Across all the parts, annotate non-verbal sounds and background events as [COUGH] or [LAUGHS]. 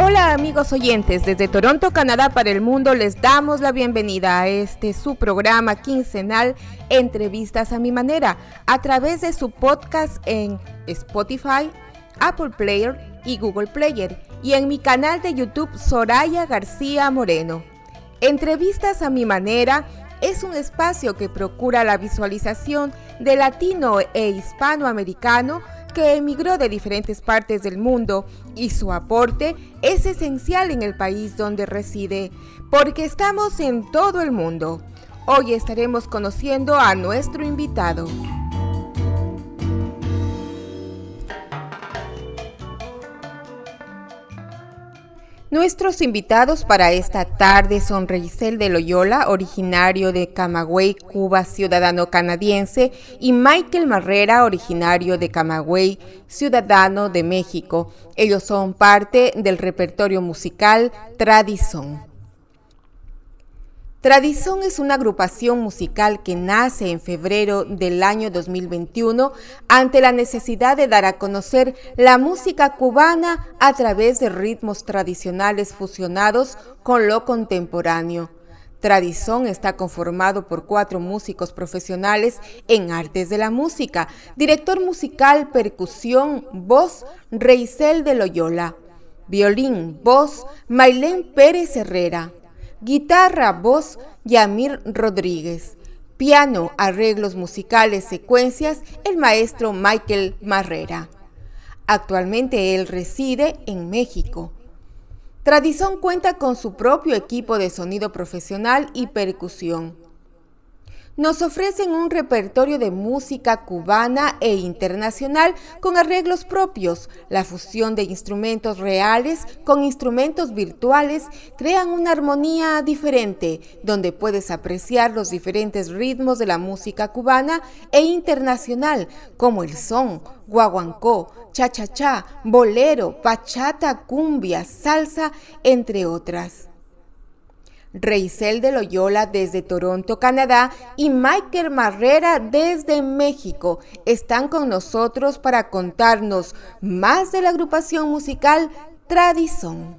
Hola amigos oyentes, desde Toronto, Canadá para el mundo les damos la bienvenida a este su programa quincenal Entrevistas a mi manera a través de su podcast en Spotify, Apple Player y Google Player y en mi canal de YouTube Soraya García Moreno. Entrevistas a mi manera es un espacio que procura la visualización de latino e hispanoamericano emigró de diferentes partes del mundo y su aporte es esencial en el país donde reside, porque estamos en todo el mundo. Hoy estaremos conociendo a nuestro invitado. Nuestros invitados para esta tarde son Reisel de Loyola, originario de Camagüey, Cuba, ciudadano canadiense, y Michael Marrera, originario de Camagüey, ciudadano de México. Ellos son parte del repertorio musical Tradición. Tradición es una agrupación musical que nace en febrero del año 2021 ante la necesidad de dar a conocer la música cubana a través de ritmos tradicionales fusionados con lo contemporáneo. Tradición está conformado por cuatro músicos profesionales en artes de la música, director musical, percusión, voz, Reisel de Loyola, violín, voz, Mailén Pérez Herrera, Guitarra, voz, Yamir Rodríguez. Piano, arreglos musicales, secuencias, el maestro Michael Marrera. Actualmente él reside en México. Tradición cuenta con su propio equipo de sonido profesional y percusión nos ofrecen un repertorio de música cubana e internacional con arreglos propios. La fusión de instrumentos reales con instrumentos virtuales crean una armonía diferente, donde puedes apreciar los diferentes ritmos de la música cubana e internacional, como el son, guaguancó, cha-cha-cha, bolero, bachata, cumbia, salsa, entre otras. Reisel de Loyola desde Toronto, Canadá y Michael Marrera desde México están con nosotros para contarnos más de la agrupación musical Tradición.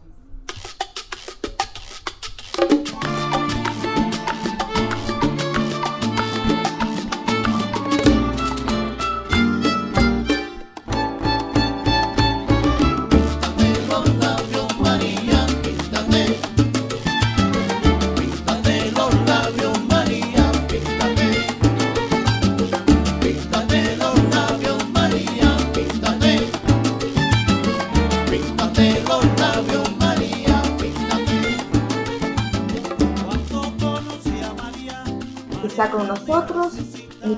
Nosotros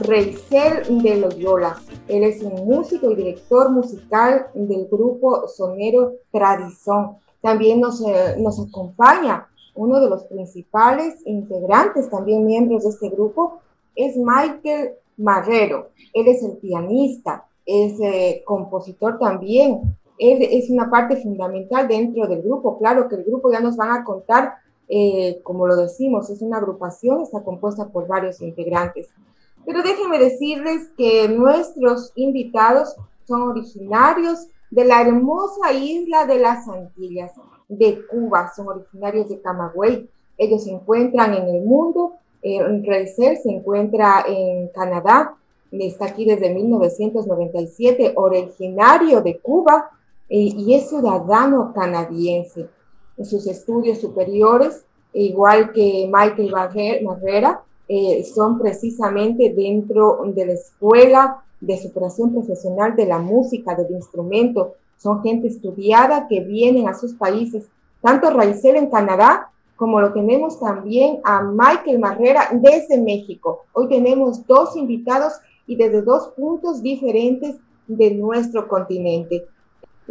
Reisel de Loyola. Él es un músico y director musical del grupo sonero Tradición. También nos, eh, nos acompaña uno de los principales integrantes, también miembros de este grupo, es Michael Marrero. Él es el pianista, es eh, compositor también. Él es una parte fundamental dentro del grupo. Claro que el grupo ya nos van a contar eh, como lo decimos, es una agrupación, está compuesta por varios integrantes. Pero déjenme decirles que nuestros invitados son originarios de la hermosa isla de las Antillas, de Cuba, son originarios de Camagüey. Ellos se encuentran en el mundo, en Reiser se encuentra en Canadá, está aquí desde 1997, originario de Cuba y es ciudadano canadiense sus estudios superiores, igual que Michael Barrera, eh, son precisamente dentro de la Escuela de Superación Profesional de la Música, del Instrumento. Son gente estudiada que vienen a sus países, tanto Raizel en Canadá como lo tenemos también a Michael Marrera desde México. Hoy tenemos dos invitados y desde dos puntos diferentes de nuestro continente.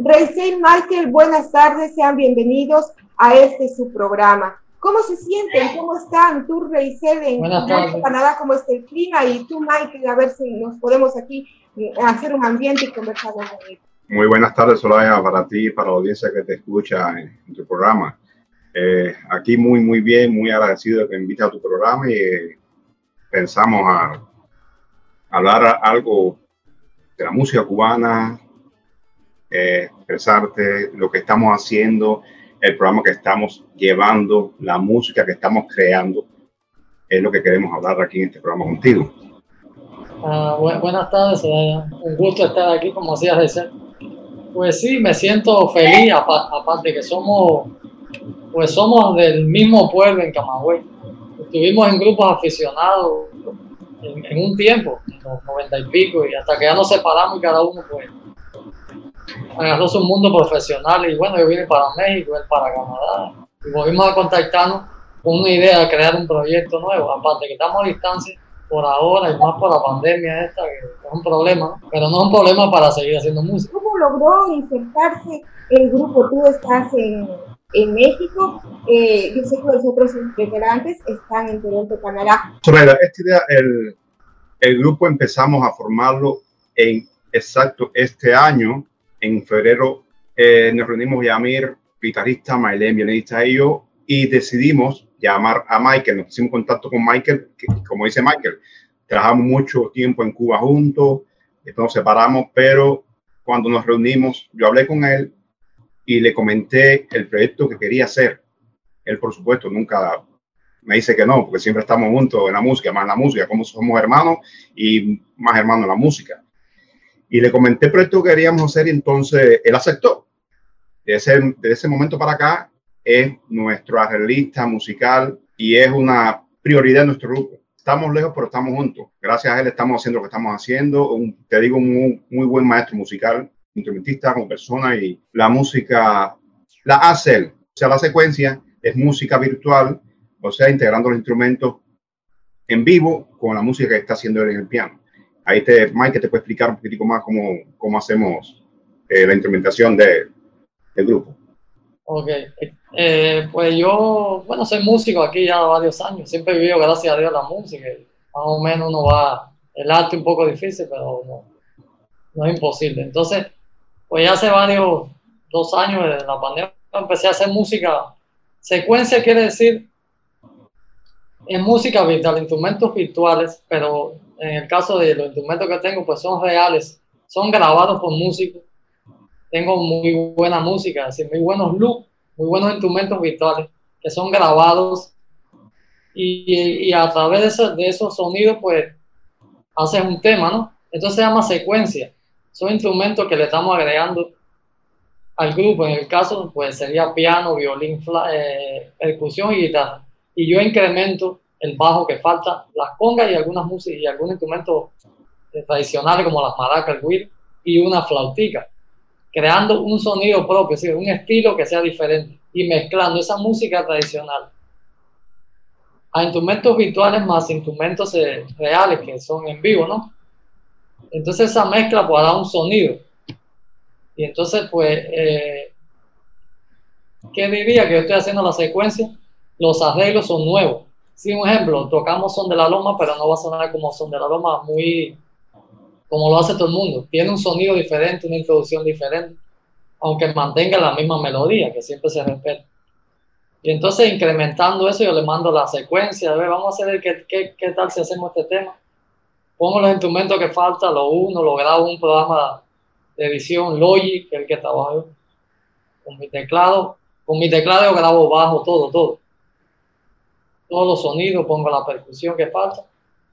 Reisel Michael, buenas tardes, sean bienvenidos a este su programa. ¿Cómo se sienten? ¿Cómo están? Tú, Reisel, en Canadá, ¿cómo está el clima? Y tú, Mike, a ver si nos podemos aquí eh, hacer un ambiente y conversar con Muy buenas tardes, Solaya, para ti y para la audiencia que te escucha en, tu programa. Eh, aquí muy, muy bien, muy agradecido de que me invites a tu programa y eh, pensamos a, hablar algo de la música cubana, expresarte lo que estamos haciendo el programa que estamos llevando, la música que estamos creando, es lo que queremos hablar aquí en este programa contigo. Ah, buenas tardes, un gusto estar aquí, como decías decir. Pues sí, me siento feliz, aparte que somos, pues somos del mismo pueblo en Camagüey. Estuvimos en grupos aficionados en, un tiempo, en los noventa y pico, y hasta que ya nos separamos y cada uno pues agarró su mundo profesional y bueno, yo vine para México, él para Canadá y volvimos a contactarnos con una idea de crear un proyecto nuevo, aparte que estamos a distancia por ahora y más por la pandemia esta, que es un problema, pero no es un problema para seguir haciendo música. ¿Cómo logró insertarse el grupo? Tú estás en, en México, eh, yo sé que los otros integrantes están en Toronto, Canadá. Sobre esta idea, el, el grupo empezamos a formarlo en exacto este año, en febrero eh, nos reunimos Yamir, guitarrista, Maylene, violinista y yo, y decidimos llamar a Michael. Nos pusimos en contacto con Michael, que, como dice Michael, trabajamos mucho tiempo en Cuba juntos, después nos separamos, pero cuando nos reunimos, yo hablé con él y le comenté el proyecto que quería hacer. Él, por supuesto, nunca me dice que no, porque siempre estamos juntos en la música, más en la música, como somos hermanos y más hermanos en la música. Y le comenté el proyecto que queríamos hacer y entonces él aceptó. De ese, de ese momento para acá es nuestro arreglista musical y es una prioridad en nuestro grupo. Estamos lejos, pero estamos juntos. Gracias a él estamos haciendo lo que estamos haciendo. te digo, un muy, buen maestro musical, instrumentista como persona y la música la hace él. O sea, la secuencia es música virtual, o sea, integrando los instrumentos en vivo con la música que está haciendo él en el piano. Ahí te, Mike te puede explicar un poquitico más cómo, cómo hacemos eh, la instrumentación de, del grupo. Ok, eh, pues yo, bueno, soy músico aquí ya varios años, siempre he vivido, gracias a Dios, la música. Más o menos uno va, el arte un poco difícil, pero no, es imposible. Entonces, pues ya hace varios, dos años de la pandemia, empecé a hacer música. Secuencia quiere decir en música virtual, instrumentos virtuales, pero en el caso de los instrumentos que tengo, pues son reales, son grabados por músicos. Tengo muy buena música, así, muy buenos looks, muy buenos instrumentos virtuales que son grabados y, y a través de, de esos sonidos, pues haces un tema, ¿no? Entonces se llama secuencia. Son instrumentos que le estamos agregando al grupo. En el caso, pues sería piano, violín, eh, percusión y guitarra. Y yo incremento el bajo que falta, las congas y algunas músicas y algunos instrumentos tradicionales como las maracas, el guir y una flautica, creando un sonido propio, un estilo que sea diferente y mezclando esa música tradicional a instrumentos virtuales más instrumentos eh, reales que son en vivo, ¿no? Entonces esa mezcla puede dar un sonido. Y entonces, pues, eh, ¿qué diría? Que yo estoy haciendo la secuencia, los arreglos son nuevos Sí, un ejemplo, tocamos Son de la Loma, pero no va a sonar como Son de la Loma, muy como lo hace todo el mundo. Tiene un sonido diferente, una introducción diferente, aunque mantenga la misma melodía, que siempre se respeta. Y entonces, incrementando eso, yo le mando la secuencia, a ver, vamos a ver qué, qué, qué tal si hacemos este tema. Pongo los instrumentos que faltan, lo uno, lo grabo un programa de edición, Logic, que el que trabajo con mi teclado. Con mi teclado yo grabo bajo, todo, todo todos los sonidos, pongo la percusión que falta,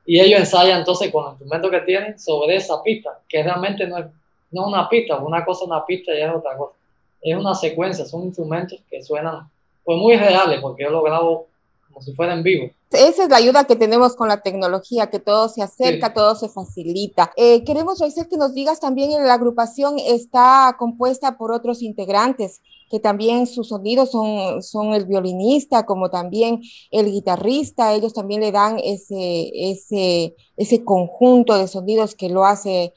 y ellos ensayan entonces con los instrumentos que tienen sobre esa pista, que realmente no es, no una pista, una cosa es una pista y es otra cosa. Es una secuencia, son instrumentos que suenan pues muy reales, porque yo lo grabo como si fuera en vivo. Esa es la ayuda que tenemos con la tecnología, que todo se acerca, todo se facilita. Eh, queremos, Raizel, que nos digas también, la agrupación está compuesta por otros integrantes que también sus sonidos son, son el violinista, como también el guitarrista, ellos también le dan ese, ese, ese conjunto de sonidos que lo hace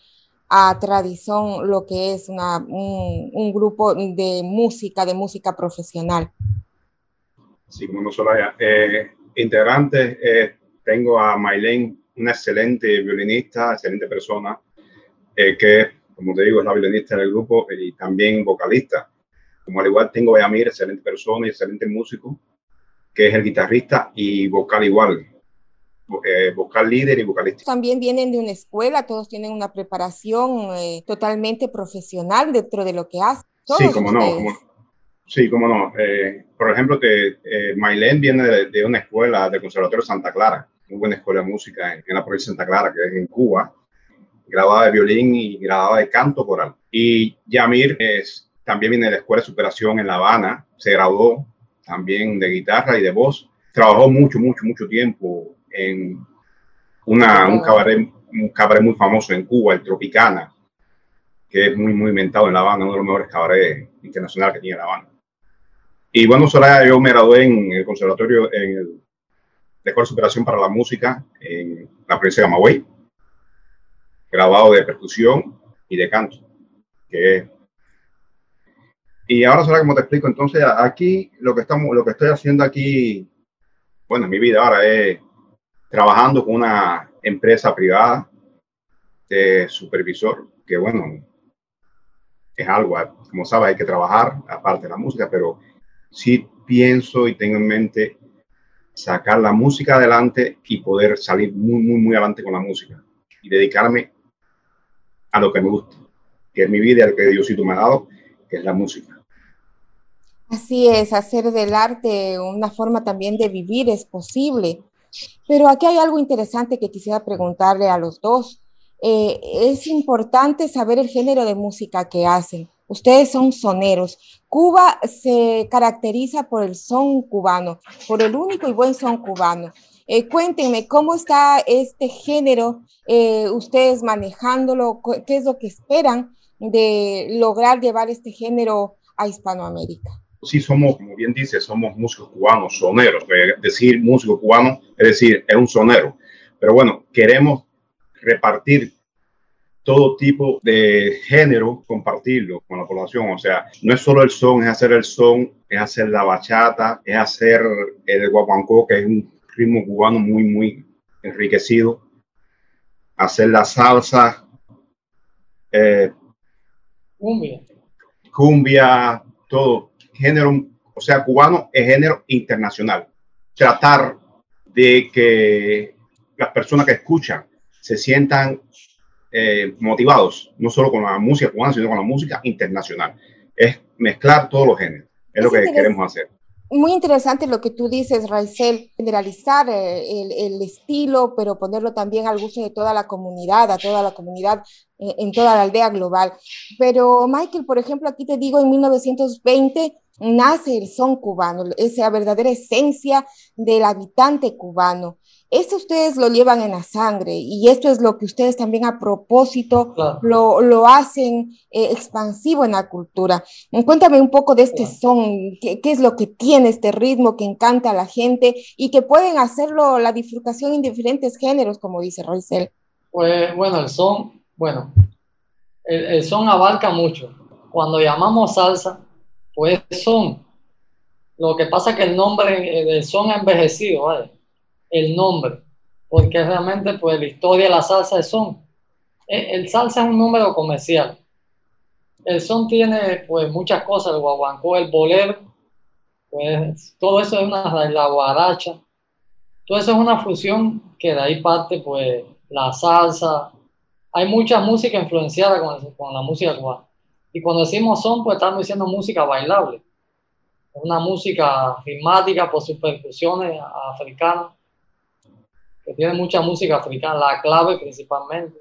a tradición lo que es una, un, grupo de música, de música profesional. Sí, como no solo eh, integrantes, eh, tengo a Maylene, una excelente violinista, excelente persona, eh, que, como te digo, es la violinista del grupo y también vocalista. Como al igual tengo a Yamir, excelente persona y excelente músico, que es el guitarrista y vocal igual, eh, vocal líder y vocalista. También vienen de una escuela, todos tienen una preparación eh, totalmente profesional dentro de lo que hacen. Sí, como no, sí, como no. Eh, por ejemplo, que eh, Maylene viene de, una escuela del Conservatorio Santa Clara, una buena escuela de música en, la provincia de Santa Clara, que es en Cuba, grabada de violín y grabada de canto coral. Y Yamir es, también viene de la Escuela de Superación en La Habana, se graduó también de guitarra y de voz. Trabajó mucho, mucho, mucho tiempo en una, un, cabaret, un cabaret muy famoso en Cuba, el Tropicana, que es muy, muy inventado en La Habana, uno de los mejores cabarets internacionales que tiene La Habana. Y bueno, Soraya, yo me gradué en el conservatorio, en el de Escuela de Superación para la Música en la provincia de Camagüey, grabado de percusión y de canto. Que y ahora, Soraya, como te explico, entonces aquí lo que, estamos, lo que estoy haciendo aquí, bueno, en mi vida ahora es trabajando con una empresa privada de supervisor, que bueno, es algo, como sabes, hay que trabajar aparte de la música, pero sí pienso y tengo en mente sacar la música adelante y poder salir muy, muy, muy adelante con la música y dedicarme a lo que me gusta, que es mi vida, el que Diosito me ha dado, que es la música. Así es, hacer del arte una forma también de vivir es posible. Pero aquí hay algo interesante que quisiera preguntarle a los dos. Eh, es importante saber el género de música que hacen. Ustedes son soneros. Cuba se caracteriza por el son cubano, por el único y buen son cubano. Eh, cuéntenme, ¿cómo está este género? Eh, ustedes manejándolo, ¿qué es lo que esperan de lograr llevar este género a Hispanoamérica? sí somos, como bien dice, somos músicos cubanos, soneros. Decir músico cubano es decir, es un sonero. Pero bueno, queremos repartir todo tipo de género, compartirlo con la población. O sea, no es solo el son, es hacer el son, es hacer la bachata, es hacer el guaguancó, que es un ritmo cubano muy, muy enriquecido. Hacer la salsa. Eh, cumbia. Cumbia, todo género, o sea, cubano es género internacional. Tratar de que las personas que escuchan se sientan eh, motivados, no solo con la música cubana, sino con la música internacional. Es mezclar todos los géneros. Es, lo que queremos hacer. Muy interesante lo que tú dices, Raizel, generalizar eh, el, el, estilo, pero ponerlo también al gusto de toda la comunidad, a toda la comunidad eh, en toda la aldea global. Pero Michael, por ejemplo, aquí te digo, en 1920 nace el son cubano, esa verdadera esencia del habitante cubano. Esto ustedes lo llevan en la sangre y esto es lo que ustedes también a propósito lo, lo, hacen eh, expansivo en la cultura. Cuéntame un poco de este son, ¿qué, ¿qué, es lo que tiene este ritmo que encanta a la gente y que pueden hacerlo la disfrutación en diferentes géneros, como dice Roisel. Pues bueno, el son, bueno, el, el son abarca mucho. Cuando llamamos salsa, pues son. Lo que pasa es que el nombre del son ha envejecido, ¿vale? El nombre, porque realmente pues la historia de la salsa es son. E, el salsa es un número comercial. El son tiene pues muchas cosas, el guaguancó, el bolero, pues todo eso es una, la guaracha, todo eso es una fusión que de ahí parte pues la salsa. Hay mucha música influenciada con, con la música cubana. Y cuando decimos son, pues estamos diciendo música bailable. Una música ritmática por sus percusiones africanas, que tiene mucha música africana, la clave principalmente.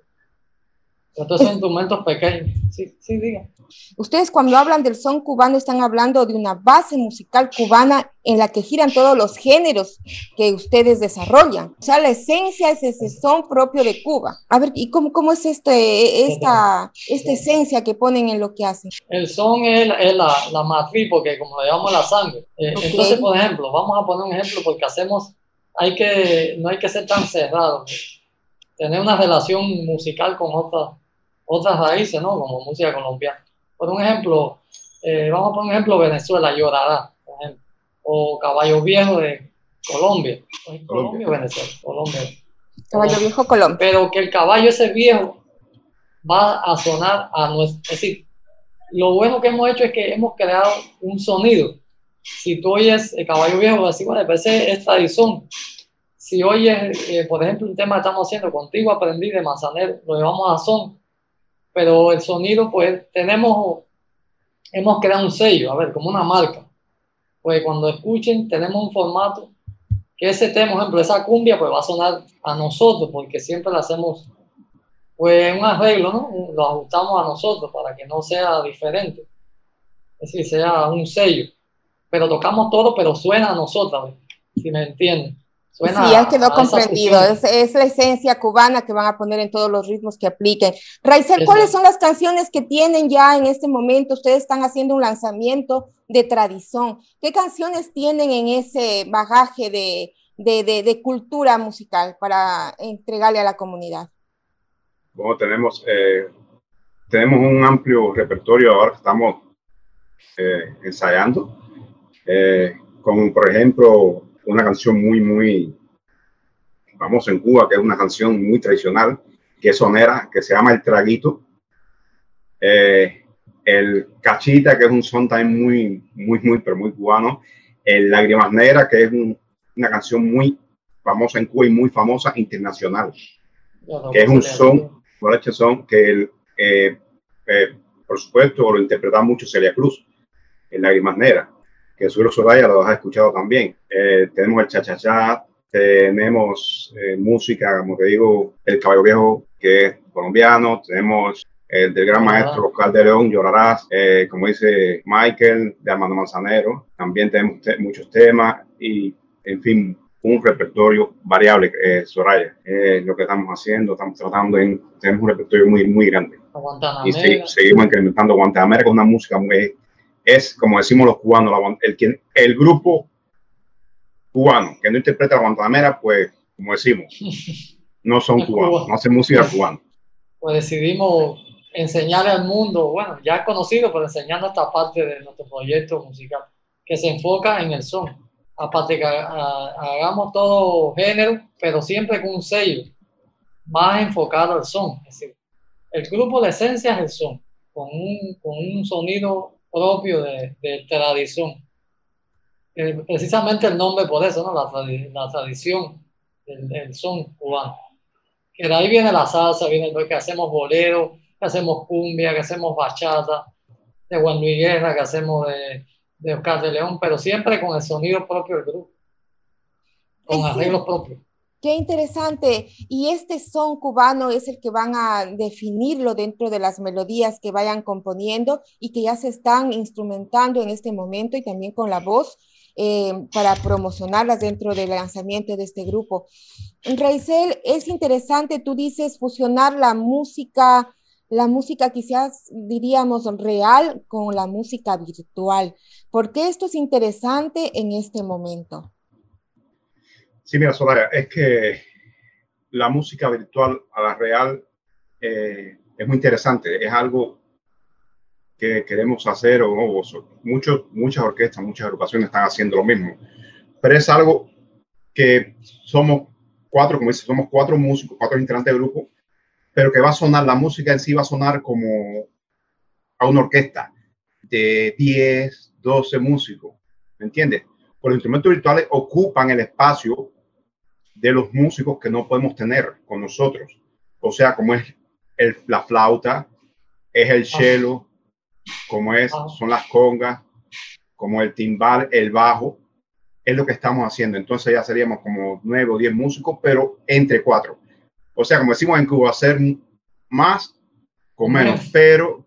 Son instrumentos pequeños. Sí, sí, diga. Ustedes cuando hablan del son cubano están hablando de una base musical cubana en la que giran todos los géneros que ustedes desarrollan. O sea, la esencia es ese son propio de Cuba. A ver, ¿y cómo, cómo es este, esta, esta esencia que ponen en lo que hacen? El son es, la, la, matriz, porque como le llamamos la sangre. Eh, entonces, por ejemplo, vamos a poner un ejemplo porque hacemos, hay que, no hay que ser tan cerrados. Tener una relación musical con otras otras raíces, ¿no? Como música colombiana. Por un ejemplo, eh, vamos a poner un ejemplo, Venezuela, Llorará, por ejemplo. o Caballo Viejo de Colombia. Colombia, Venezuela, Colombia. Caballo Viejo, Colombia. Pero que el caballo ese viejo va a sonar a nuestro... Es decir, lo bueno que hemos hecho es que hemos creado un sonido. Si tú oyes el caballo viejo, así, bueno, parece es tradición. Si oyes, eh, por ejemplo, un tema que estamos haciendo, contigo aprendí de Manzanero, lo llevamos a son, pero el sonido, pues tenemos, hemos creado un sello, a ver, como una marca. Pues cuando escuchen, tenemos un formato que ese tema, por ejemplo, esa cumbia, pues va a sonar a nosotros, porque siempre la hacemos pues un arreglo, ¿no? Lo ajustamos a nosotros para que no sea diferente. Es decir, sea un sello. Pero tocamos todo, pero suena a nosotros, si me entienden. Suena sí, ya quedó comprendido. Es, es, la esencia cubana que van a poner en todos los ritmos que apliquen. Raizel, ¿cuáles son las canciones que tienen ya en este momento? Ustedes están haciendo un lanzamiento de tradición. ¿Qué canciones tienen en ese bagaje de, de, de, de cultura musical para entregarle a la comunidad? Bueno, tenemos, eh, tenemos un amplio repertorio ahora que estamos eh, ensayando, eh, con, por ejemplo, una canción muy, muy vamos en Cuba, que es una canción muy tradicional, que es sonera, que se llama El Traguito. el Cachita, que es un son también muy, muy, muy, pero muy cubano. El Lágrimas Negras, que es una canción muy famosa en Cuba y muy famosa internacional, que es un son son que, eh, eh, por supuesto, lo interpreta mucho Celia Cruz en Lágrimas Negras, que Suelo Soraya lo has escuchado también. Eh, tenemos el cha-cha-cha, tenemos música, como te digo, El Caballo Viejo, que es colombiano, tenemos el del gran maestro Oscar de León, Llorarás, como dice Michael, de Armando Manzanero, también tenemos muchos temas y, en fin, un repertorio variable, eh, Soraya. Eh, lo que estamos haciendo, estamos tratando en, tenemos un repertorio muy, muy grande. Y seguimos incrementando Guantanamera, con una música muy, es como decimos los cubanos, el, el grupo cubano que no interpreta la Guantanamera, pues, como decimos, no son [LAUGHS] cubanos, no hacen música cubana. Pues decidimos enseñarle al mundo, bueno, ya conocido, pero enseñando esta parte de nuestro proyecto musical, que se enfoca en el son aparte que hagamos todo género, pero siempre con un sello más enfocado al son. Es decir, el grupo de esencia es el son, con un, con un sonido propio de, de tradición. Eh, precisamente el nombre por eso, ¿no? la, la tradición del, son cubano. Que de ahí viene la salsa, viene lo que hacemos bolero, que hacemos cumbia, que hacemos bachata, de Juan Luis Guerra, que hacemos de de Oscar de León, pero siempre con el sonido propio del grupo, con arreglos propios. Qué interesante. Y este son cubano es el que van a definirlo dentro de las melodías que vayan componiendo y que ya se están instrumentando en este momento y también con la voz eh, para promocionarlas dentro del lanzamiento de este grupo. Reisel, es interesante, tú dices fusionar la música la música quizás diríamos real con la música virtual. ¿Por qué esto es interesante en este momento? Sí, mira, Soraya, es que la música virtual a la real eh, es muy interesante, es algo que queremos hacer, o, muchos, muchas orquestas, muchas agrupaciones están haciendo lo mismo, pero es algo que somos cuatro, como dice, somos cuatro músicos, cuatro integrantes del grupo, pero que va a sonar, la música en sí va a sonar como a una orquesta de 10, 12 músicos, ¿me entiendes? Los instrumentos virtuales ocupan el espacio de los músicos que no podemos tener con nosotros. O sea, como es el, la flauta, es el cello, como es, son las congas, como el timbal, el bajo, es lo que estamos haciendo. Entonces ya seríamos como nueve o diez músicos, pero entre cuatro. O sea, como decimos en Cuba, hacer más con menos, pero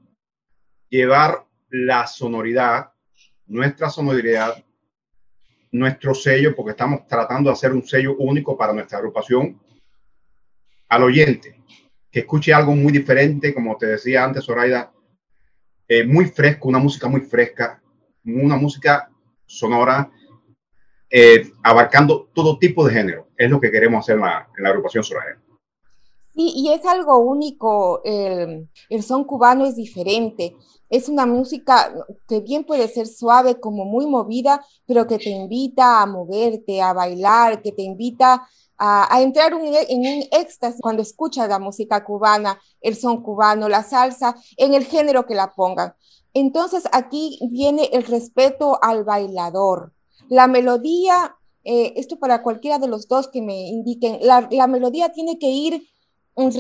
llevar la sonoridad, nuestra sonoridad, nuestro sello, porque estamos tratando de hacer un sello único para nuestra agrupación, al oyente, que escuche algo muy diferente, como te decía antes, Zoraida, eh, muy fresco, una música muy fresca, una música sonora, eh, abarcando todo tipo de género. Es lo que queremos hacer en la, la agrupación Zoraida. Sí, y es algo único, el son cubano es diferente. Es una música que bien puede ser suave, como muy movida, pero que te invita a moverte, a bailar, que te invita a, entrar en un éxtasis cuando escuchas la música cubana, el son cubano, la salsa, en el género que la pongan. Entonces aquí viene el respeto al bailador. La melodía, eh, esto para cualquiera de los dos que me indiquen, la melodía tiene que ir un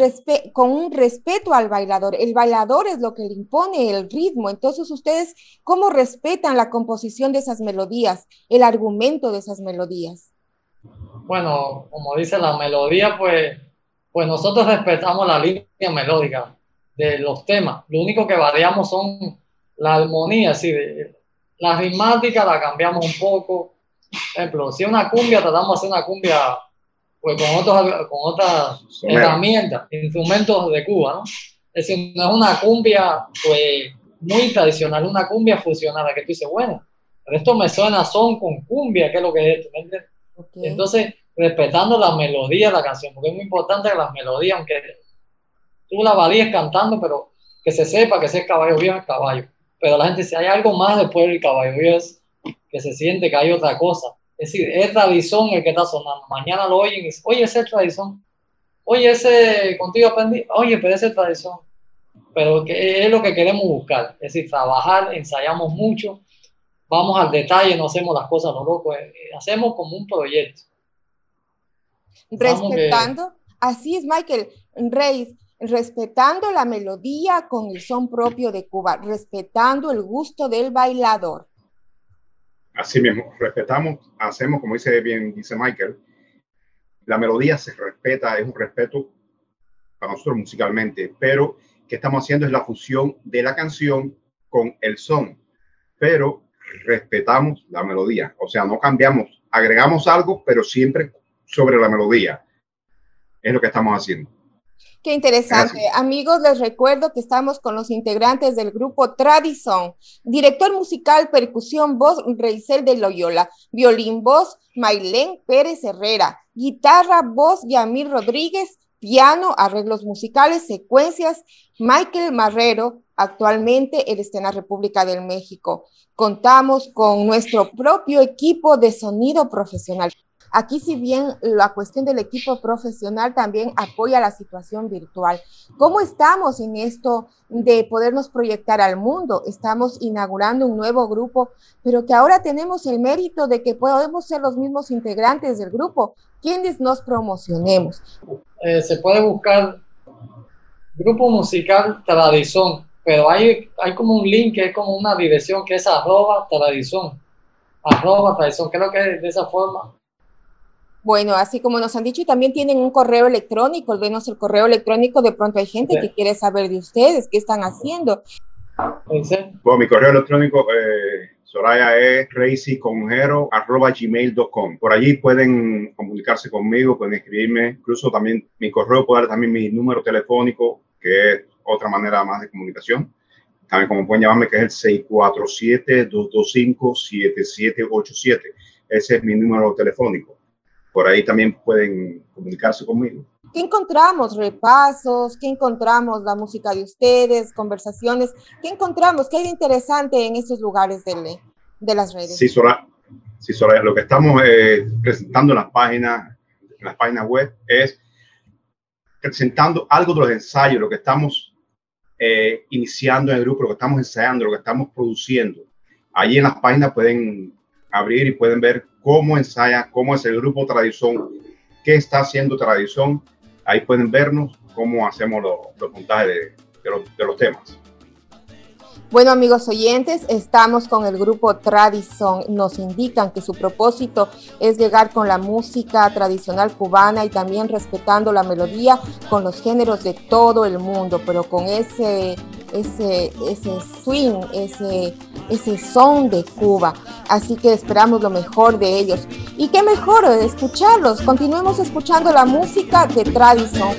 con un respeto al bailador. El bailador es lo que le impone el ritmo. Entonces, ustedes, ¿cómo respetan la composición de esas melodías, el argumento de esas melodías? Bueno, como dice la melodía, pues, pues nosotros respetamos la línea melódica de los temas. Lo único que variamos son la armonía, así la ritmática la cambiamos un poco. Por ejemplo, si una cumbia, tratamos de hacer una cumbia pues con, otros, con otras herramientas, instrumentos de Cuba, ¿no? Es decir, no es una cumbia pues, muy tradicional, una cumbia fusionada, que tú dices, bueno, pero esto me suena son con cumbia, ¿qué es lo que es esto? Entonces, respetando la melodía de la canción, porque es muy importante que las melodías, aunque tú la valíes cantando, pero que se sepa que ese es caballo viejo es caballo. Pero la gente, si hay algo más después del caballo viejo, es que se siente que hay otra cosa. Es decir, es tradición el que está sonando. Mañana lo oyen y oye, ese es tradición. Oye, ese contigo aprendí. Oye, pero ese es tradición. Pero es lo que queremos buscar. Es decir, trabajar, ensayamos mucho, vamos al detalle, no hacemos las cosas lo loco. Eh, hacemos como un proyecto. Respetando, así es, Michael Reyes, respetando la melodía con el son propio de Cuba, respetando el gusto del bailador. Así mismo, respetamos, hacemos, como dice bien, dice Michael, la melodía se respeta, es un respeto para nosotros musicalmente, pero que estamos haciendo es la fusión de la canción con el son, pero respetamos la melodía, o sea, no cambiamos, agregamos algo, pero siempre sobre la melodía. Es lo que estamos haciendo. Qué interesante. Amigos, les recuerdo que estamos con los integrantes del grupo Tradison. Director musical, percusión, voz, Reisel de Loyola. Violín, voz, Mailén Pérez Herrera. Guitarra, voz, Yamir Rodríguez. Piano, arreglos musicales, secuencias, Michael Marrero. Actualmente él está en la República del México. Contamos con nuestro propio equipo de sonido profesional. Aquí, si bien la cuestión del equipo profesional también apoya la situación virtual. ¿Cómo estamos en esto de podernos proyectar al mundo? Estamos inaugurando un nuevo grupo, pero que ahora tenemos el mérito de que podemos ser los mismos integrantes del grupo, quienes nos promocionemos. Eh, se puede buscar grupo musical Tradición, pero hay, hay como un link que es como una dirección que es arroba Tradición. Arroba Tradición, creo que de esa forma bueno, así como nos han dicho, también tienen un correo electrónico, denos el correo electrónico, de pronto hay gente que quiere saber de ustedes, qué están haciendo. Bueno, mi correo electrónico, eh, Soraya es gmail.com. Por allí pueden comunicarse conmigo, pueden escribirme, incluso también mi correo puede dar también mi número telefónico, que es otra manera más de comunicación. También como pueden llamarme, que es el 647-225-7787. Ese es mi número telefónico por ahí también pueden comunicarse conmigo. ¿Qué encontramos? Repasos, ¿qué encontramos? La música de ustedes, conversaciones, ¿qué encontramos? ¿Qué hay de interesante en estos lugares de, de las redes? Sí, Sora, sí, Sora, lo que estamos eh, presentando en las páginas, en las páginas web es presentando algo de los ensayos, lo que estamos eh, iniciando en el grupo, lo que estamos ensayando, lo que estamos produciendo. Allí en las páginas pueden abrir y pueden ver cómo ensaya, cómo es el grupo Tradición, qué está haciendo Tradición. Ahí pueden vernos cómo hacemos los, montajes de, los, temas. Bueno, amigos oyentes, estamos con el grupo Tradición. Nos indican que su propósito es llegar con la música tradicional cubana y también respetando la melodía con los géneros de todo el mundo, pero con ese, ese, ese swing, ese ese son de Cuba. Así que esperamos lo mejor de ellos. Y qué mejor escucharlos. Continuemos escuchando la música de Tradición.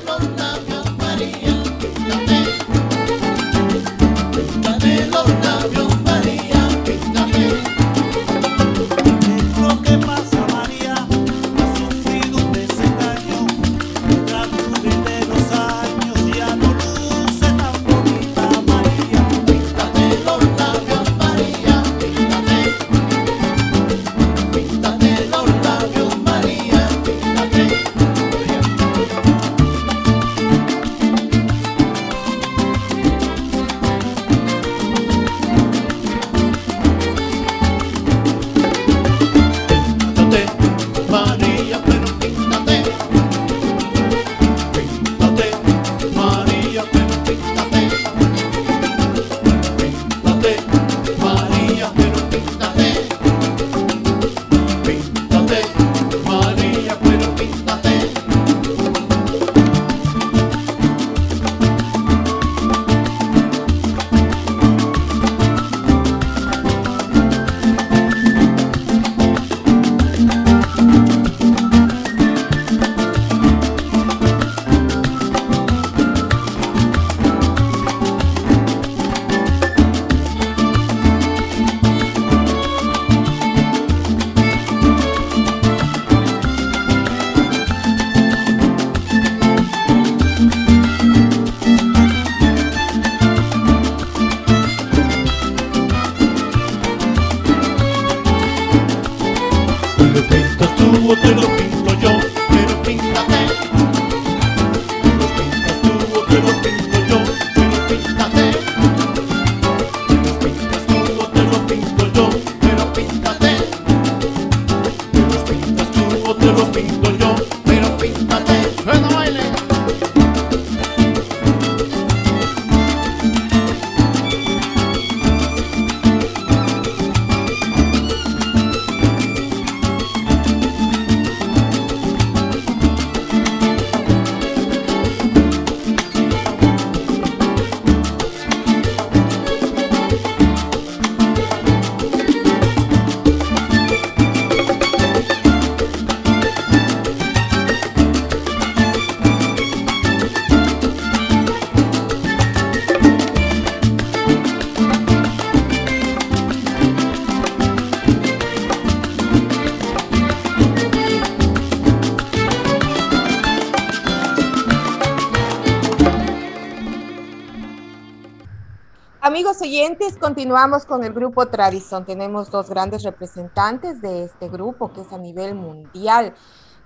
Continuamos con el grupo Tradición. Tenemos dos grandes representantes de este grupo que es a nivel mundial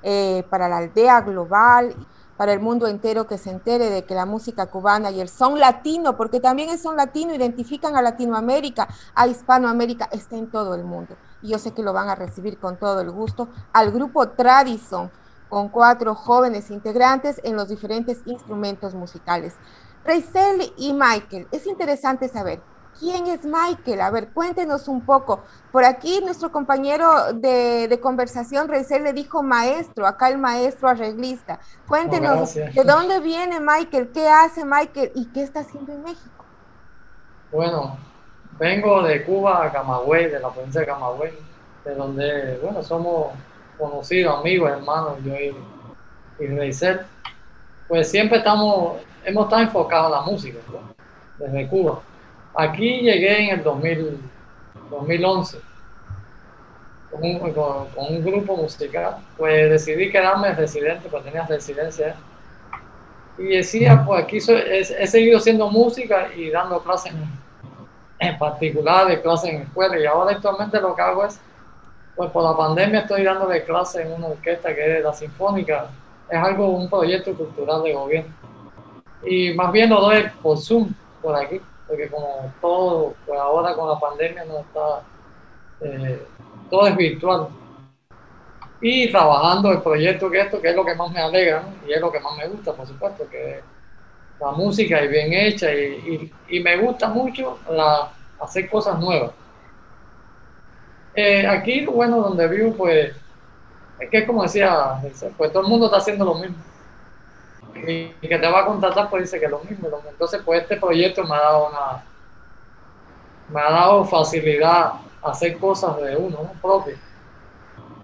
eh, para la aldea global, para el mundo entero que se entere de que la música cubana y el son latino, porque también el son latino, identifican a Latinoamérica, a Hispanoamérica, está en todo el mundo. Y yo sé que lo van a recibir con todo el gusto al grupo Tradición, con cuatro jóvenes integrantes en los diferentes instrumentos musicales. Reisel y Michael, es interesante saber ¿Quién es Michael? A ver, cuéntenos un poco. Por aquí nuestro compañero de, conversación, Reisel, le dijo maestro, acá el maestro arreglista. Cuéntenos, ¿de dónde viene Michael? ¿Qué hace Michael? ¿Y qué está haciendo en México? Bueno, vengo de Cuba a Camagüey, de la provincia de Camagüey, de donde, bueno, somos conocidos, amigos, hermanos, yo y, y Reisel. Pues siempre estamos, hemos estado enfocados en la música, desde Cuba Aquí llegué en el 2011 con un, grupo musical. Pues decidí quedarme residente, pues tenía residencia. Y decía, pues aquí he, seguido haciendo música y dando clases en, particular, de clases en escuela. Y ahora actualmente lo que hago es, pues por la pandemia estoy dándole clases en una orquesta que es la Sinfónica. Es algo, un proyecto cultural de gobierno. Y más bien lo doy por Zoom, por aquí porque como todo, pues ahora con la pandemia no está, eh, todo es virtual. Y trabajando el proyecto que esto, que es lo que más me alegra, y es lo que más me gusta, por supuesto, que la música es bien hecha y, y, me gusta mucho la, hacer cosas nuevas. Eh, aquí, bueno, donde vivo, pues, es que como decía, pues todo el mundo está haciendo lo mismo y, que te va a contratar pues dice que lo mismo, Entonces pues este proyecto me ha dado una, me ha dado facilidad a hacer cosas de uno, ¿no? propio.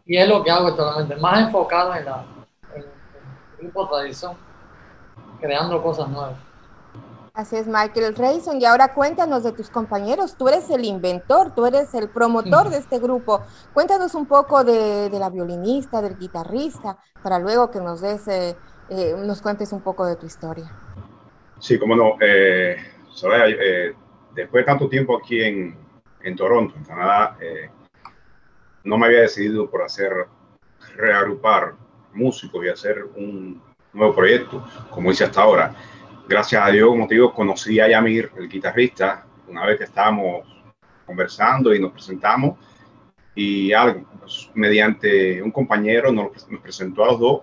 Y es lo que hago actualmente, más enfocado en, la, en, el grupo tradición, creando cosas nuevas. Así es, Michael Rayson. Y ahora cuéntanos de tus compañeros. Tú eres el inventor, tú eres el promotor de este grupo. Cuéntanos un poco de, de la violinista, del guitarrista, para luego que nos des eh, eh, nos cuentes un poco de tu historia. Sí, como no. Eh, eh, después de tanto tiempo aquí en, en Toronto, en Canadá, eh, no me había decidido por hacer, reagrupar músicos y hacer un nuevo proyecto, como hice hasta ahora. Gracias a Dios, como te digo, conocí a Yamir, el guitarrista, una vez que estábamos conversando y nos presentamos, y algo, pues, mediante un compañero nos, nos presentó a los dos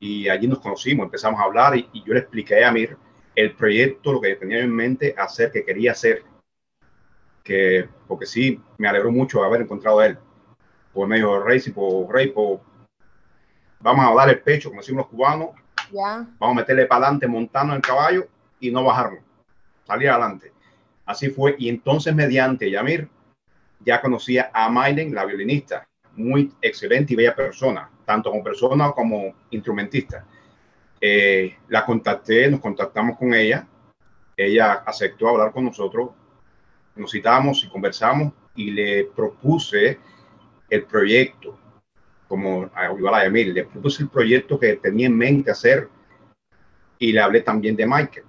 y allí nos conocimos, empezamos a hablar y, yo le expliqué a Amir el proyecto, lo que tenía en mente hacer, que quería hacer, que, porque sí, me alegró mucho haber encontrado a él. Por medio de Rey, por Rey, por, vamos a dar el pecho, como decimos los cubanos, ya. vamos a meterle para adelante montando el caballo y no bajarlo, salir adelante. Así fue, y entonces mediante Yamir ya conocía a Maylen, la violinista, muy excelente y bella persona, tanto como persona como instrumentista. Eh, la contacté, nos contactamos con ella, ella aceptó hablar con nosotros, nos citamos y conversamos y le propuse el proyecto, como igual a Emil, le propuse el proyecto que tenía en mente hacer y le hablé también de Michael.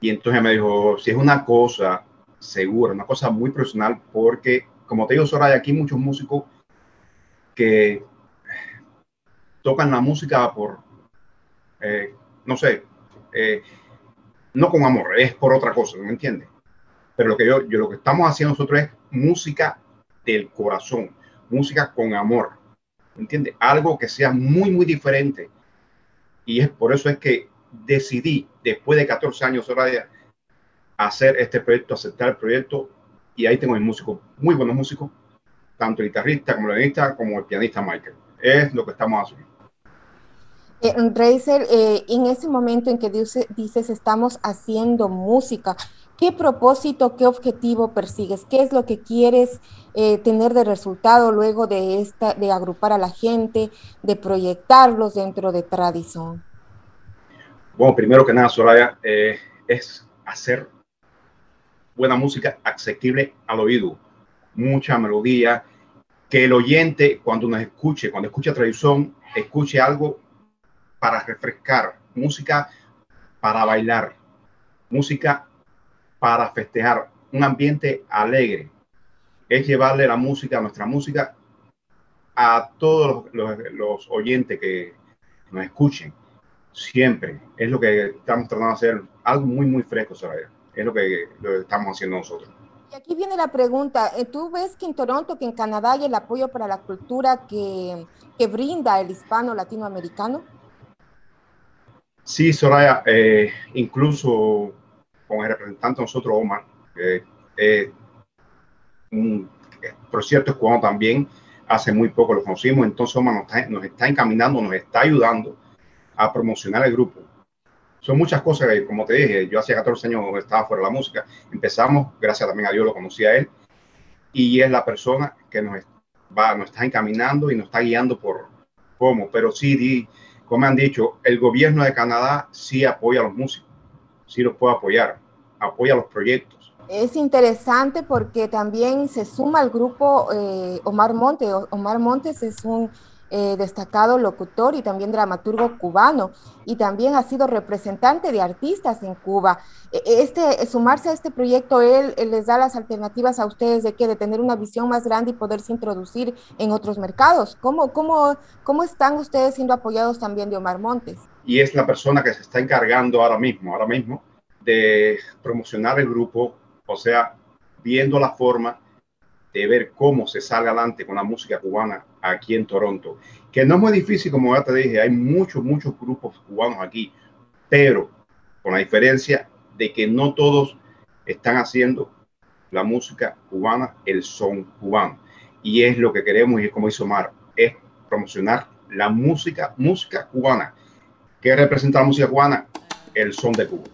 Y entonces me dijo, si es una cosa segura, una cosa muy personal, porque como te digo, Soraya, aquí muchos músicos que tocan la música por, eh, no sé, eh, no con amor, es por otra cosa, ¿me entiendes? Pero lo que yo, yo, lo que estamos haciendo nosotros es música del corazón, música con amor, ¿me entiendes? Algo que sea muy, muy diferente. Y es por eso es que decidí, después de 14 años, de hacer este proyecto, aceptar el proyecto. Y ahí tengo el músico, muy buenos músicos, tanto el guitarrista como el pianista, como el pianista Michael. Es lo que estamos haciendo. Eh, eh, en ese momento en que dices, estamos haciendo música, ¿qué propósito, qué objetivo persigues? ¿Qué es lo que quieres eh, tener de resultado luego de, esta, de agrupar a la gente, de proyectarlos dentro de Tradición? Bueno, primero que nada, Soraya, eh, es hacer buena música accesible al oído, mucha melodía, que el oyente cuando nos escuche, cuando escuche tradición, escuche algo para refrescar, música para bailar, música para festejar, un ambiente alegre. Es llevarle la música, nuestra música, a todos los, los oyentes que nos escuchen siempre. Es lo que estamos tratando de hacer, algo muy, muy fresco, Soraya. Es lo que, lo estamos haciendo nosotros. Y aquí viene la pregunta, eh, ¿tú ves que en Toronto, que en Canadá hay el apoyo para la cultura que, que brinda el hispano latinoamericano? Sí, Soraya, eh, incluso con el representante de nosotros, Omar, eh, por cierto es cubano también, hace muy poco lo conocimos, entonces Omar nos está, nos está encaminando, nos está ayudando a promocionar el grupo. Son muchas cosas, como te dije, yo hacía 14 años estaba fuera de la música, empezamos, gracias también a Dios lo conocí a él, y es la persona que nos, va, nos está encaminando y nos está guiando por cómo, pero sí, como han dicho, el gobierno de Canadá sí apoya a los músicos, sí los puede apoyar, apoya los proyectos. Es interesante porque también se suma al grupo eh, Omar Montes. Omar Montes es un eh, destacado locutor y también dramaturgo cubano, y también ha sido representante de artistas en Cuba. E, e, este, sumarse a este proyecto, él, les da las alternativas a ustedes de que de tener una visión más grande y poderse introducir en otros mercados. ¿Cómo, cómo, cómo están ustedes siendo apoyados también de Omar Montes? Y es la persona que se está encargando ahora mismo, ahora mismo, de promocionar el grupo, o sea, viendo la forma de ver cómo se sale adelante con la música cubana aquí en Toronto. Que no es muy difícil, como ya te dije, hay muchos, muchos grupos cubanos aquí, pero con la diferencia de que no todos están haciendo la música cubana, el son cubano. Y es lo que queremos, y como hizo Mar, es promocionar la música, música cubana. ¿Qué representa la música cubana? El son de Cuba.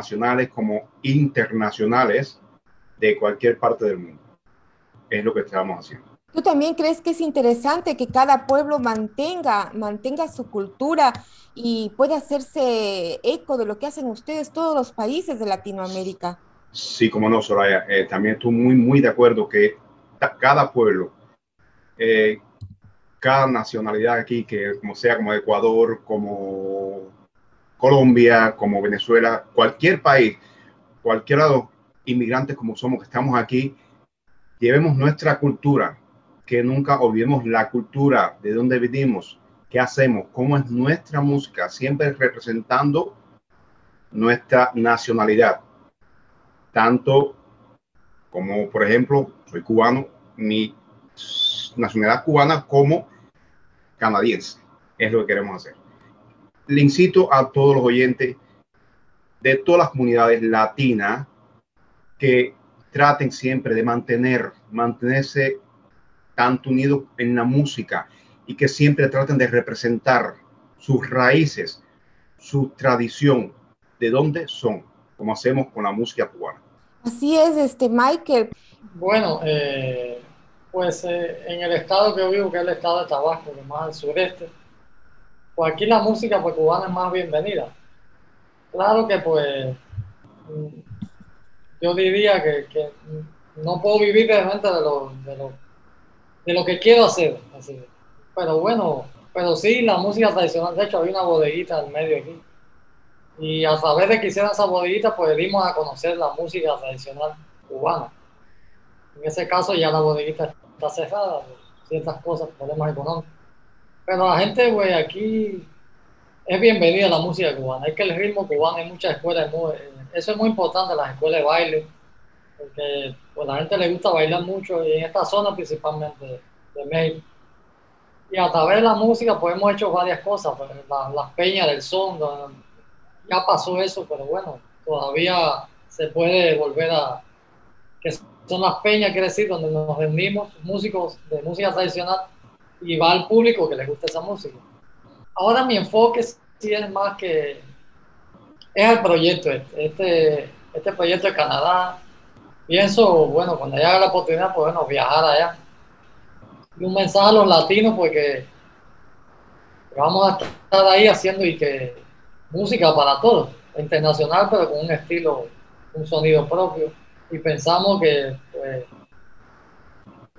Nacionales como internacionales de cualquier parte del mundo. Es lo que estamos haciendo. ¿Tú también crees que es interesante que cada pueblo mantenga, mantenga su cultura y pueda hacerse eco de lo que hacen ustedes todos los países de Latinoamérica? Sí, como no, Soraya. eh, también estoy muy, muy de acuerdo que cada pueblo, eh, cada nacionalidad aquí, que como sea como Ecuador, como Colombia, como Venezuela, cualquier país, cualquiera de los inmigrantes como somos que estamos aquí, llevemos nuestra cultura, que nunca olvidemos la cultura, de dónde vivimos, qué hacemos, cómo es nuestra música, siempre representando nuestra nacionalidad tanto como, por ejemplo, soy cubano, mi nacionalidad cubana como canadiense. Es lo que queremos hacer. Le incito a todos los oyentes de todas las comunidades latinas que traten siempre de mantener, mantenerse tanto unidos en la música y que siempre traten de representar sus raíces, su tradición, de dónde son, como hacemos con la música cubana. Así es, este Michael. Bueno, eh, pues eh, en el estado que vivo, que es el estado de Tabasco, que es más al sureste, pues aquí la música pues, cubana es más bienvenida. Claro que pues mm, yo diría que, que no puedo vivir realmente de lo, de lo, de lo que quiero hacer. Pero bueno, pero sí la música tradicional, de hecho había una bodeguita al medio aquí. Y a través de que hicieran esa bodeguita, pues dimos a conocer la música tradicional cubana. En ese caso ya la bodeguita está cerrada por ciertas cosas, problemas económicos. Pero la gente, güey, aquí es bienvenida la música cubana. Es que el ritmo cubano hay muchas escuelas, muy- eso es muy importante, las escuelas de baile, porque pues, a la gente le gusta bailar mucho y en esta zona principalmente de, de México. Y a través de la música pues hemos hecho varias cosas, pues, la- las peñas del son, la- ya pasó eso, pero bueno, todavía se puede volver a, que son las peñas, quiere decir, donde nos reunimos músicos de música tradicional y va al público que les gusta esa música. Ahora mi enfoque sí es más que es el proyecto este, este, proyecto de Canadá. Pienso, bueno, cuando haya la oportunidad, pues bueno, viajar allá. Y un mensaje a los latinos, pues que, que vamos a estar ahí haciendo y que música para todos, internacional, pero con un estilo, un sonido propio. Y pensamos que, pues,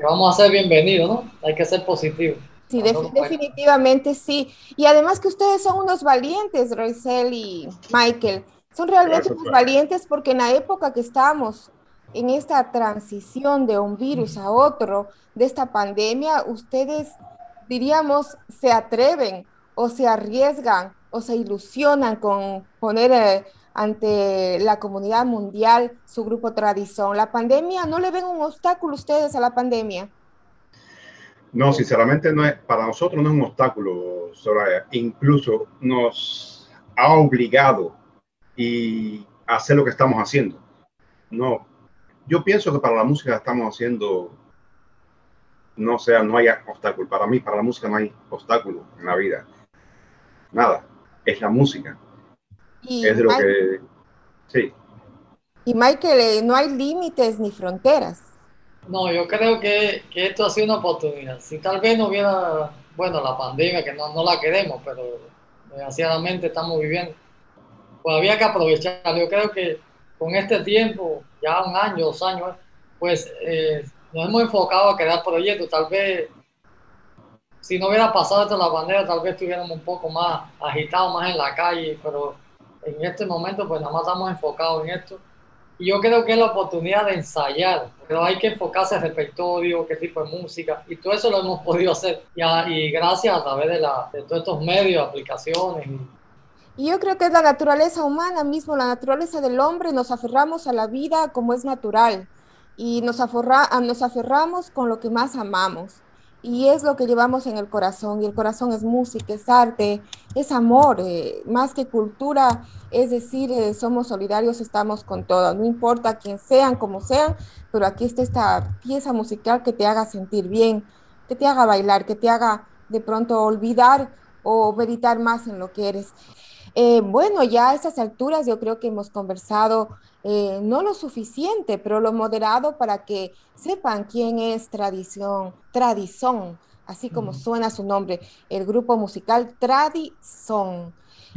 que vamos a ser bienvenidos, ¿no? Hay que ser positivos. Sí, def- definitivamente sí. Y además que ustedes son unos valientes, Roisel y Michael. Son realmente Gracias, unos valientes porque en la época que estamos en esta transición de un virus a otro, de esta pandemia, ustedes, diríamos, se atreven o se arriesgan o se ilusionan con poner eh, ante la comunidad mundial su grupo Tradición. La pandemia, ¿no le ven un obstáculo ustedes a la pandemia? No, sinceramente no es, para nosotros no es un obstáculo, Soraya. Incluso nos ha obligado y a hacer lo que estamos haciendo. No, yo pienso que para la música estamos haciendo no sea, no hay obstáculo. Para mí, para la música no hay obstáculo en la vida. Nada. Es la música. Y, Es lo Mike- que... Sí. y Michael, eh, no hay límites ni fronteras. No, yo creo que, que esto ha sido una oportunidad. Si tal vez no hubiera, bueno, la pandemia, que no, no la queremos, pero desgraciadamente estamos viviendo, pues había que aprovechar. Yo creo que con este tiempo, ya un año, dos años, pues eh, nos hemos enfocado a crear proyectos. Tal vez, si no hubiera pasado esto de la pandemia, tal vez estuviéramos un poco más agitados, más en la calle, pero en este momento, pues nada más estamos enfocados en esto. Y yo creo que es la oportunidad de ensayar, pero hay que enfocarse en repertorio, qué tipo de música, y todo eso lo hemos [LAUGHS] podido hacer. Y, a- y gracias a través de, la, de todos estos medios, aplicaciones. y- Y yo creo que es la naturaleza humana mismo, la naturaleza del hombre, nos aferramos a la vida como es natural y nos, aferra- nos aferramos con lo que más amamos. Y es lo que llevamos en el corazón, y el corazón es música, es arte, es amor, eh, más que cultura, es decir, eh, somos solidarios, estamos con todos, no importa quién sean, como sean, pero aquí está esta pieza musical que te haga sentir bien, que te haga bailar, que te haga de pronto olvidar o meditar más en lo que eres. Eh, bueno, ya a estas alturas yo creo que hemos conversado eh, no lo suficiente, pero lo moderado para que sepan quién es Tradición, Tradizón, así como suena su nombre, el grupo musical Tradizón.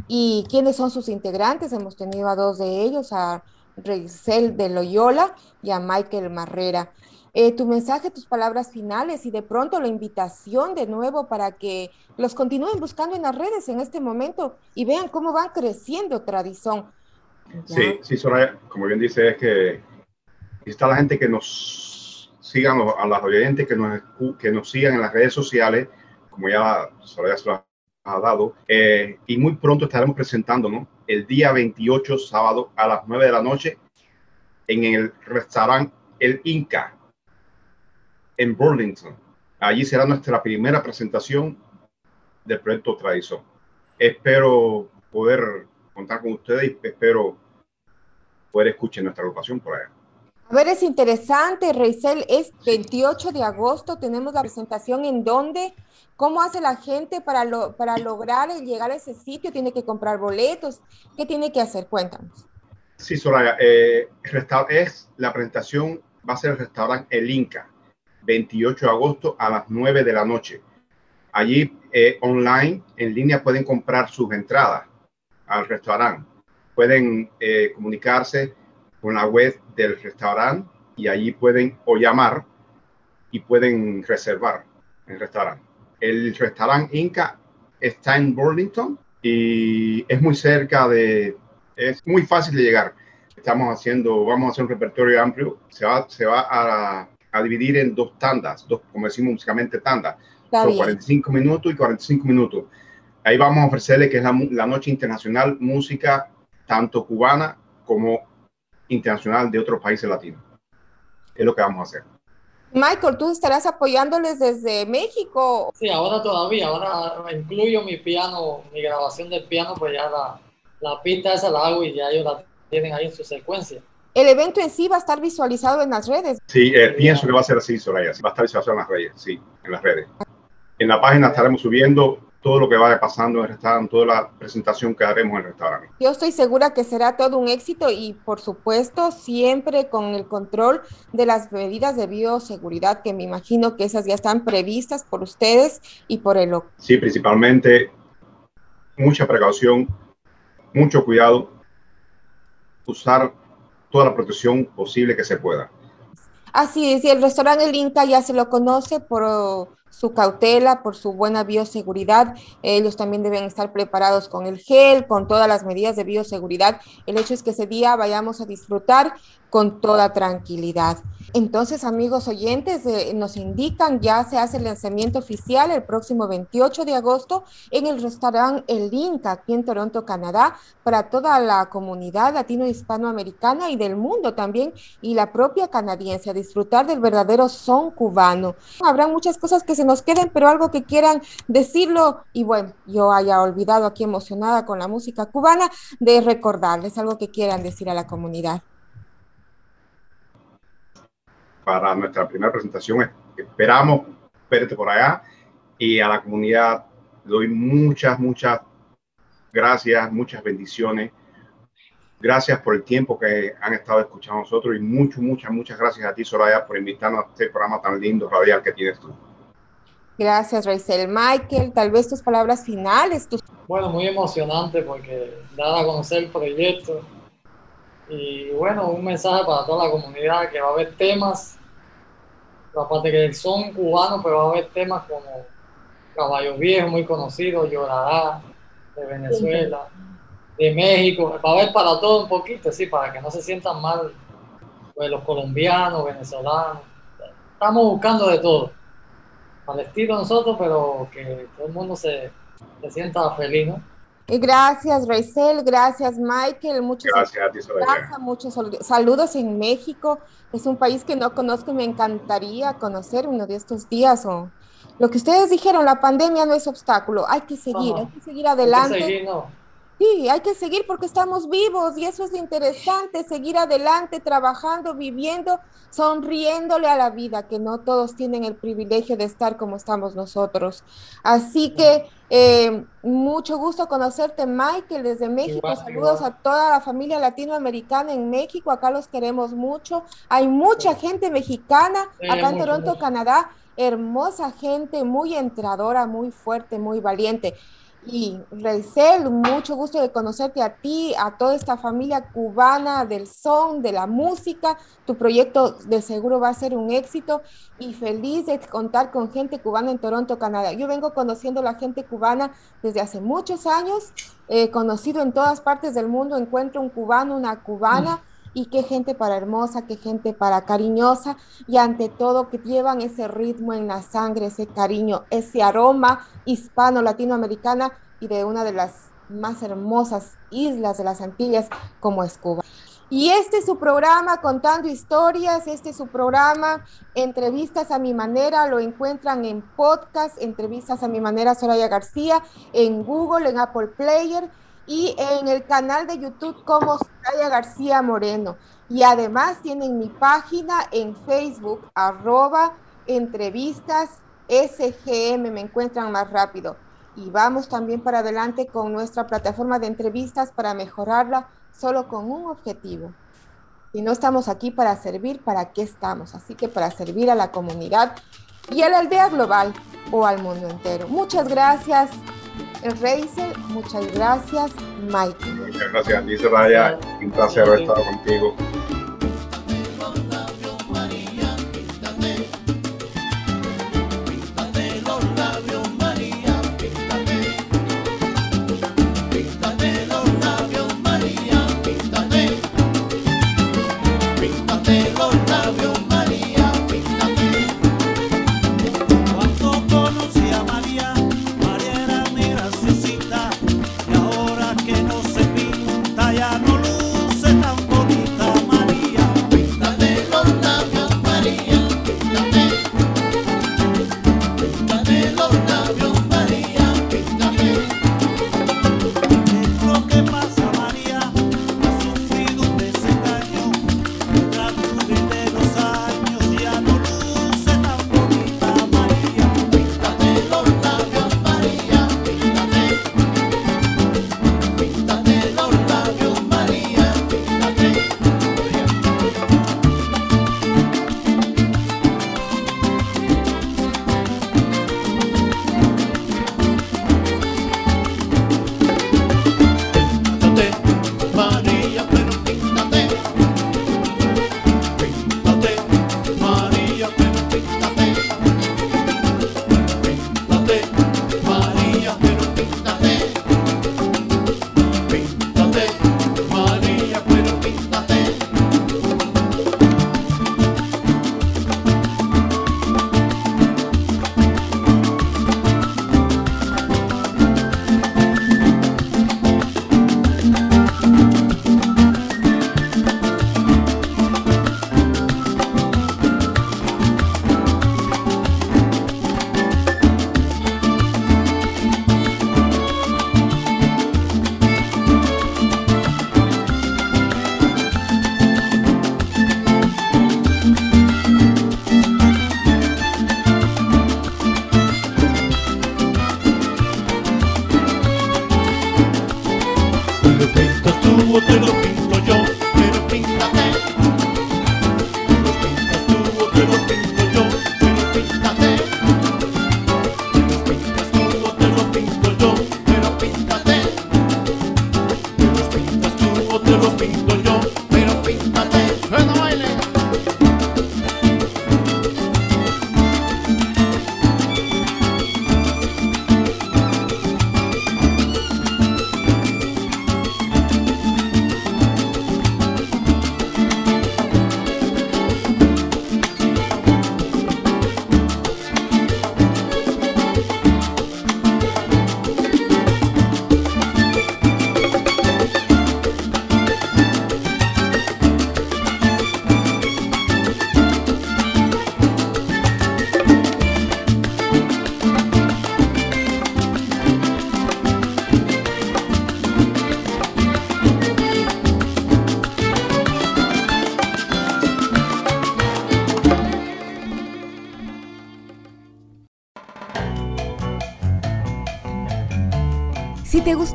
¿Y quiénes son sus integrantes? Hemos tenido a dos de ellos, a Reisel de Loyola y a Michael Marrera. Eh, tu mensaje, tus palabras finales y de pronto la invitación de nuevo para que los continúen buscando en las redes en este momento y vean cómo van creciendo Tradizón. Ya. Sí, sí, Soraya, como bien dice, es que está la gente que nos sigan, a las oyentes que nos, que nos sigan en las redes sociales, como ya Soraya se lo ha dado, eh, y muy pronto estaremos presentándonos el día 28, sábado, a las 9 de la noche, en el restaurante El Inca, en Burlington. Allí será nuestra primera presentación del proyecto Tradición. Espero poder contar con ustedes y espero poder escuchar nuestra agrupación por allá. A ver, es interesante, Reisel, es 28 de agosto, tenemos la presentación en donde, ¿cómo hace la gente para, lo, para lograr llegar a ese sitio? ¿Tiene que comprar boletos? ¿Qué tiene que hacer? Cuéntanos. Sí, Soraya, eh, es la presentación, va a ser el restaurante El Inca, 28 de agosto a las 9 de la noche. Allí, eh, online, en línea, pueden comprar sus entradas al restaurante. Pueden eh, comunicarse con la web del restaurante y allí pueden o llamar y pueden reservar el restaurante. El restaurante Inca está en Burlington y es muy cerca de, es muy fácil de llegar. Estamos haciendo, vamos a hacer un repertorio amplio. Se va, se va a, a dividir en dos tandas, dos, como decimos músicamente tandas. Son bien. 45 minutos y 45 minutos. Ahí vamos a ofrecerle que es la, la noche internacional música tanto cubana como internacional de otros países latinos. Es lo que vamos a hacer. Michael, tú estarás apoyándoles desde México. Sí, ahora todavía, ahora incluyo mi piano, mi grabación del piano, pues ya la, la pista esa la hago y ya ellos la tienen ahí en su secuencia. El evento en sí va a estar visualizado en las redes. Sí, eh, pienso que va a ser así, Soraya. Va a estar visualizado en las redes, sí, en las redes. En la página estaremos subiendo todo lo que vaya pasando en el restaurante, toda la presentación que haremos en el restaurante. Yo estoy segura que será todo un éxito y por supuesto siempre con el control de las medidas de bioseguridad que me imagino que esas ya están previstas por ustedes y por el. Sí, principalmente mucha precaución, mucho cuidado, usar toda la protección posible que se pueda. Así es, y el restaurante El Inca ya se lo conoce por su cautela, por su buena bioseguridad. Ellos también deben estar preparados con el gel, con todas las medidas de bioseguridad. El hecho es que ese día vayamos a disfrutar con toda tranquilidad. Entonces, amigos oyentes, eh, nos indican, ya se hace el lanzamiento oficial el próximo 28 de agosto en el restaurante El Inca, aquí en Toronto, Canadá, para toda la comunidad latino-hispanoamericana y del mundo también, y la propia canadiense, a disfrutar del verdadero son cubano. Habrá muchas cosas que se nos queden, pero algo que quieran decirlo, y bueno, yo haya olvidado aquí emocionada con la música cubana, de recordarles algo que quieran decir a la comunidad. Para nuestra primera presentación esperamos verte por allá. Y a la comunidad doy muchas, muchas gracias, muchas bendiciones. Gracias por el tiempo que han estado escuchando nosotros y muchas, muchas, muchas gracias a ti, Soraya, por invitarnos a este programa tan lindo, radial que tienes tú. Gracias, Raizel. Michael, tal vez tus palabras finales. Tus... Bueno, muy emocionante porque dar a conocer el proyecto y bueno, un mensaje para toda la comunidad que va a haber temas, aparte que son cubanos, pero va a haber temas como Caballo Viejo, muy conocido, Llorará, de Venezuela, de México, va a haber para todo un poquito, sí, para que no se sientan mal pues, los colombianos, venezolanos. Estamos buscando de todo al estilo nosotros, pero que todo el mundo se, se sienta feliz, ¿no? Y gracias, Raizel, gracias, Michael. Muchos Gracias a ti, Soraya. muchos saludos en México. Es un país que no conozco y me encantaría conocer uno de estos días. O lo que ustedes dijeron, la pandemia no es obstáculo. Hay que seguir, No, hay que seguir adelante. Hay que seguir, ¿no? Sí, hay que seguir porque estamos vivos y eso es lo interesante, seguir adelante, trabajando, viviendo, sonriéndole a la vida, que no todos tienen el privilegio de estar como estamos nosotros. Así que eh, mucho gusto conocerte, Michael, desde México. Igual, Saludos igual. a toda la familia latinoamericana en México, acá los queremos mucho. Hay mucha gente mexicana Sí, acá en Toronto. Canadá, hermosa gente, muy entradora, muy fuerte, muy valiente. Y Reisel, mucho gusto de conocerte a ti, a toda esta familia cubana del son, de la música. Tu proyecto de seguro va a ser un éxito y feliz de contar con gente cubana en Toronto, Canadá. Yo vengo conociendo la gente cubana desde hace muchos años, he conocido en todas partes del mundo, encuentro un cubano, una cubana. Y qué gente para hermosa, qué gente para cariñosa y ante todo que llevan ese ritmo en la sangre, ese cariño, ese aroma hispano latinoamericana y de una de las más hermosas islas de las Antillas como es Cuba. Y este es su programa Contando Historias, este es su programa Entrevistas a mi manera, lo encuentran en podcast, Entrevistas a mi manera Soraya García, en Google, en Apple Player y en el canal de YouTube como Soraya García Moreno. Y además tienen mi página en Facebook, arroba entrevistas SGM, me encuentran más rápido. Y vamos también para adelante con nuestra plataforma de entrevistas para mejorarla solo con un objetivo. Si no estamos aquí para servir, ¿para qué estamos? Así que para servir a la comunidad y a la aldea global o al mundo entero. Muchas gracias, Reisel. Muchas gracias, Mike. Muchas gracias a ti, Soraya. Un placer haber estado contigo.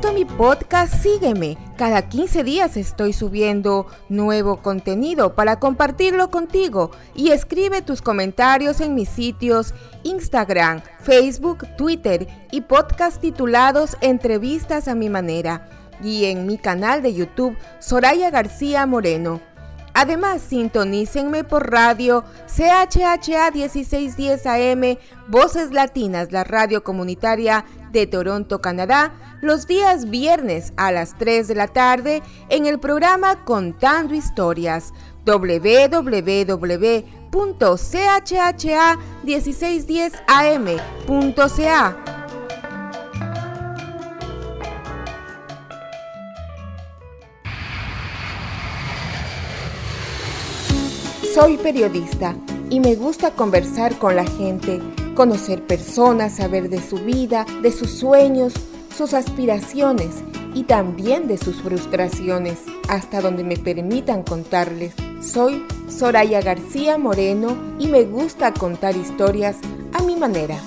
Mi podcast, sígueme. Cada 15 días estoy subiendo nuevo contenido para compartirlo contigo y escribe tus comentarios en mis sitios Instagram, Facebook, Twitter y podcast titulados Entrevistas a mi manera y en mi canal de YouTube Soraya García Moreno. Además, sintonícenme por radio CHHA 1610 AM, Voces Latinas, la radio comunitaria de Toronto, Canadá, los días viernes a las 3 de la tarde en el programa Contando Historias www.chha1610am.ca. Soy periodista y me gusta conversar con la gente, conocer personas, saber de su vida, de sus sueños, sus aspiraciones y también de sus frustraciones, hasta donde me permitan contarles. Soy Soraya García Moreno y me gusta contar historias a mi manera.